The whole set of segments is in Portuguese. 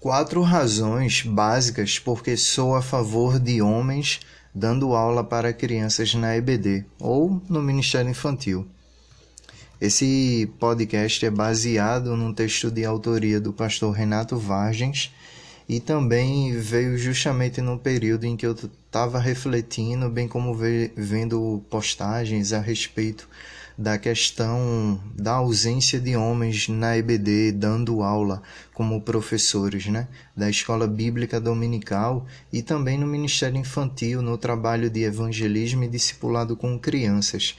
Quatro razões básicas porque sou a favor de homens dando aula para crianças na EBD ou no Ministério Infantil. Esse podcast é baseado num texto de autoria do pastor Renato Vargens e também veio justamente no período em que eu estava refletindo, bem como vendo postagens a respeito da questão da ausência de homens na EBD dando aula como professores, né, da escola bíblica dominical e também no Ministério Infantil no trabalho de evangelismo e discipulado com crianças.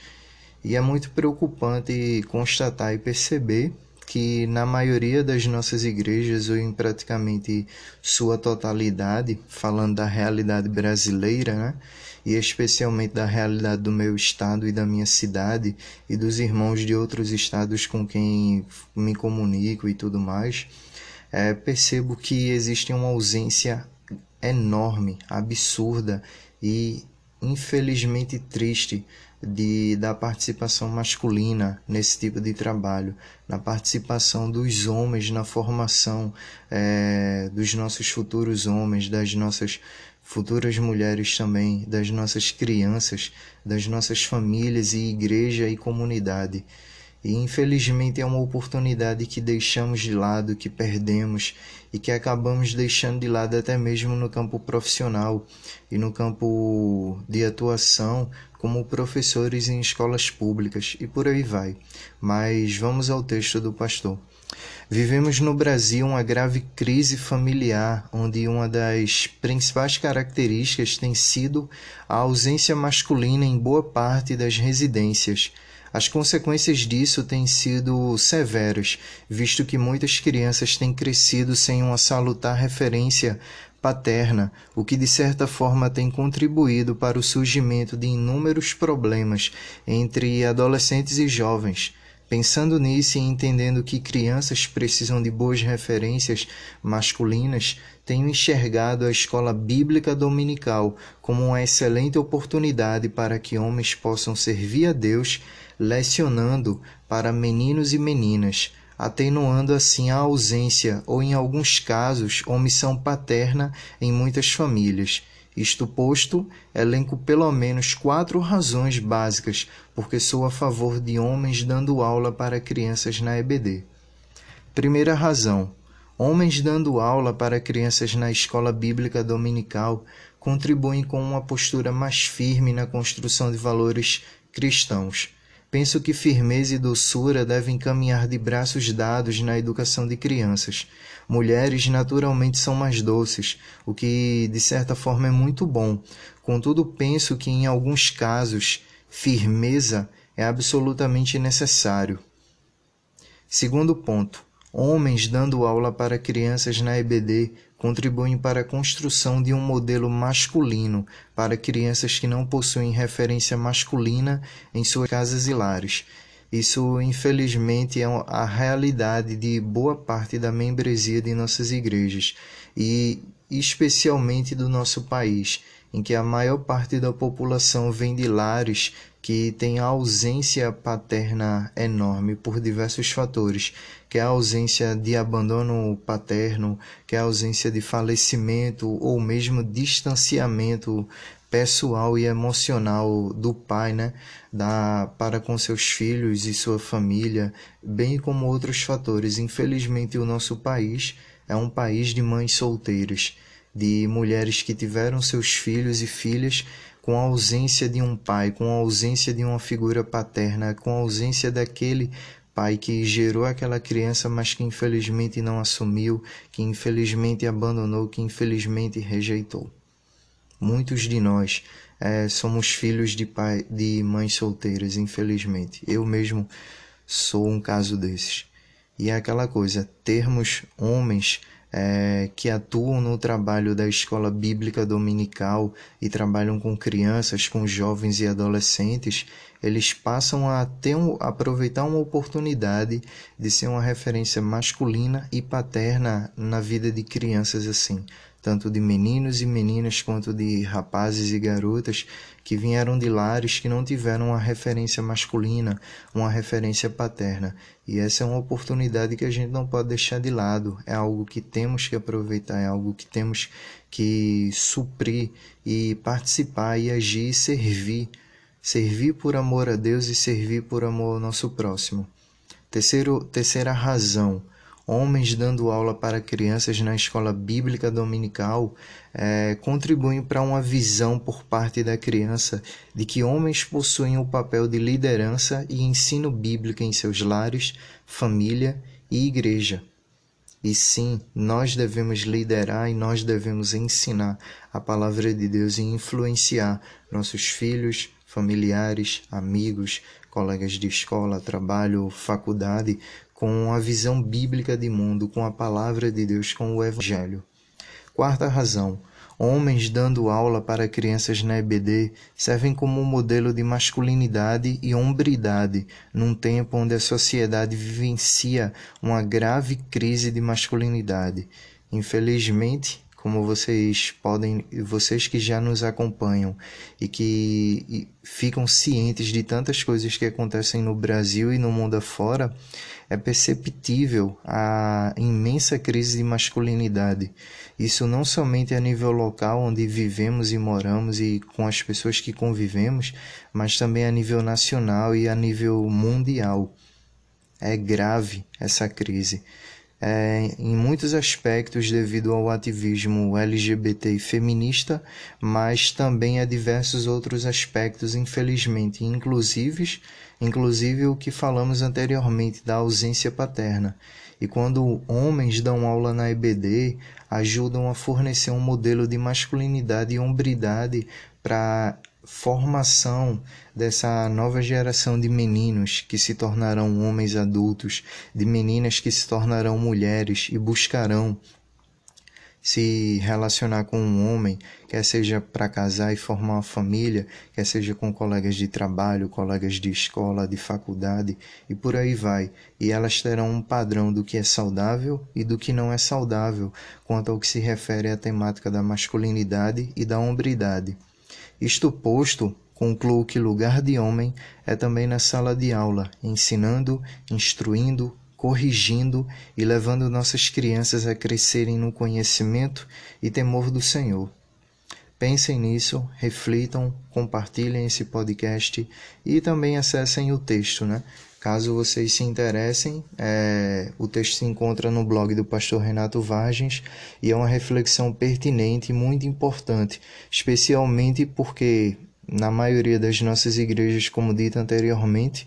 E é muito preocupante constatar e perceber que na maioria das nossas igrejas, ou em praticamente sua totalidade, falando da realidade brasileira, né? e especialmente da realidade do meu estado e da minha cidade e dos irmãos de outros estados com quem me comunico e tudo mais, é, percebo que existe uma ausência enorme, absurda e infelizmente triste de, da participação masculina nesse tipo de trabalho, na participação dos homens na formação é, dos nossos futuros homens, das nossas futuras mulheres também, das nossas crianças, das nossas famílias e igreja e comunidade. E infelizmente é uma oportunidade que deixamos de lado, que perdemos e que acabamos deixando de lado até mesmo no campo profissional e no campo de atuação como professores em escolas públicas e por aí vai. Mas vamos ao texto do pastor. Vivemos no Brasil uma grave crise familiar, onde uma das principais características tem sido a ausência masculina em boa parte das residências. As consequências disso têm sido severas, visto que muitas crianças têm crescido sem uma salutar referência paterna, o que de certa forma tem contribuído para o surgimento de inúmeros problemas entre adolescentes e jovens. Pensando nisso e entendendo que crianças precisam de boas referências masculinas, tenho enxergado a escola bíblica dominical como uma excelente oportunidade para que homens possam servir a Deus lecionando para meninos e meninas, atenuando assim a ausência ou, em alguns casos, omissão paterna em muitas famílias. Isto posto, elenco pelo menos quatro razões básicas porque sou a favor de homens dando aula para crianças na EBD. Primeira razão: homens dando aula para crianças na escola bíblica dominical contribuem com uma postura mais firme na construção de valores cristãos Penso que firmeza e doçura devem caminhar de braços dados na educação de crianças. Mulheres naturalmente são mais doces, o que de certa forma é muito bom. Contudo, penso que em alguns casos, firmeza é absolutamente necessário. Segundo ponto: homens dando aula para crianças na EBD contribuem para a construção de um modelo masculino para crianças que não possuem referência masculina em suas casas e lares. Isso, infelizmente, é a realidade de boa parte da membresia de nossas igrejas e especialmente do nosso país, em que a maior parte da população vem de lares que tem a ausência paterna enorme por diversos fatores, que é a ausência de abandono paterno, que é a ausência de falecimento ou mesmo distanciamento pessoal e emocional do pai, né, da para com seus filhos e sua família, bem como outros fatores. Infelizmente, o nosso país é um país de mães solteiras, de mulheres que tiveram seus filhos e filhas com a ausência de um pai, com a ausência de uma figura paterna, com a ausência daquele pai que gerou aquela criança, mas que infelizmente não assumiu, que infelizmente abandonou, que infelizmente rejeitou. Muitos de nós é, somos filhos de pai, de mães solteiras, infelizmente. Eu mesmo sou um caso desses. E é aquela coisa, termos homens é, que atuam no trabalho da escola bíblica dominical e trabalham com crianças, com jovens e adolescentes, eles passam a ter um, aproveitar uma oportunidade de ser uma referência masculina e paterna na vida de crianças assim, tanto de meninos e meninas quanto de rapazes e garotas que vieram de lares que não tiveram uma referência masculina, uma referência paterna. E essa é uma oportunidade que a gente não pode deixar de lado, é algo que temos que aproveitar, é algo que temos que suprir e participar e agir e servir servir por amor a Deus e servir por amor ao nosso próximo. Terceiro, terceira razão, homens dando aula para crianças na escola bíblica dominical é, contribuem para uma visão por parte da criança de que homens possuem o papel de liderança e ensino bíblico em seus lares, família e igreja. E sim, nós devemos liderar e nós devemos ensinar a palavra de Deus e influenciar nossos filhos, familiares, amigos, colegas de escola, trabalho, faculdade, com a visão bíblica de mundo, com a palavra de Deus, com o Evangelho. Quarta razão: homens dando aula para crianças na EBD servem como modelo de masculinidade e hombridade num tempo onde a sociedade vivencia uma grave crise de masculinidade. Infelizmente, como vocês podem, vocês que já nos acompanham e que ficam cientes de tantas coisas que acontecem no Brasil e no mundo afora, é perceptível a imensa crise de masculinidade. Isso não somente a nível local onde vivemos e moramos e com as pessoas que convivemos, mas também a nível nacional e a nível mundial. É grave essa crise é, em muitos aspectos devido ao ativismo LGBT e feminista, mas também a diversos outros aspectos, infelizmente, inclusive, inclusive o que falamos anteriormente da ausência paterna. E quando homens dão aula na EBD, ajudam a fornecer um modelo de masculinidade e hombridade para formação dessa nova geração de meninos que se tornarão homens adultos, de meninas que se tornarão mulheres e buscarão se relacionar com um homem, quer seja para casar e formar uma família, quer seja com colegas de trabalho, colegas de escola, de faculdade e por aí vai. E elas terão um padrão do que é saudável e do que não é saudável quanto ao que se refere à temática da masculinidade e da hombridade. Isto posto, concluo que lugar de homem é também na sala de aula, ensinando, instruindo, corrigindo e levando nossas crianças a crescerem no conhecimento e temor do Senhor. Pensem nisso, reflitam, compartilhem esse podcast e também acessem o texto, né? Caso vocês se interessem, é, o texto se encontra no blog do pastor Renato Vargens e é uma reflexão pertinente e muito importante, especialmente porque na maioria das nossas igrejas, como dito anteriormente,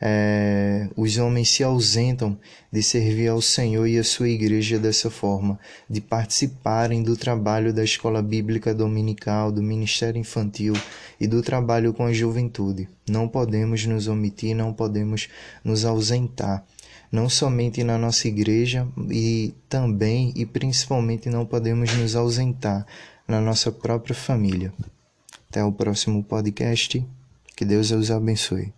é, os homens se ausentam de servir ao Senhor e à sua igreja dessa forma, de participarem do trabalho da escola bíblica dominical, do ministério infantil e do trabalho com a juventude. Não podemos nos omitir, não podemos nos ausentar. Não somente na nossa igreja e também e principalmente não podemos nos ausentar na nossa própria família. Até o próximo podcast. Que Deus os abençoe.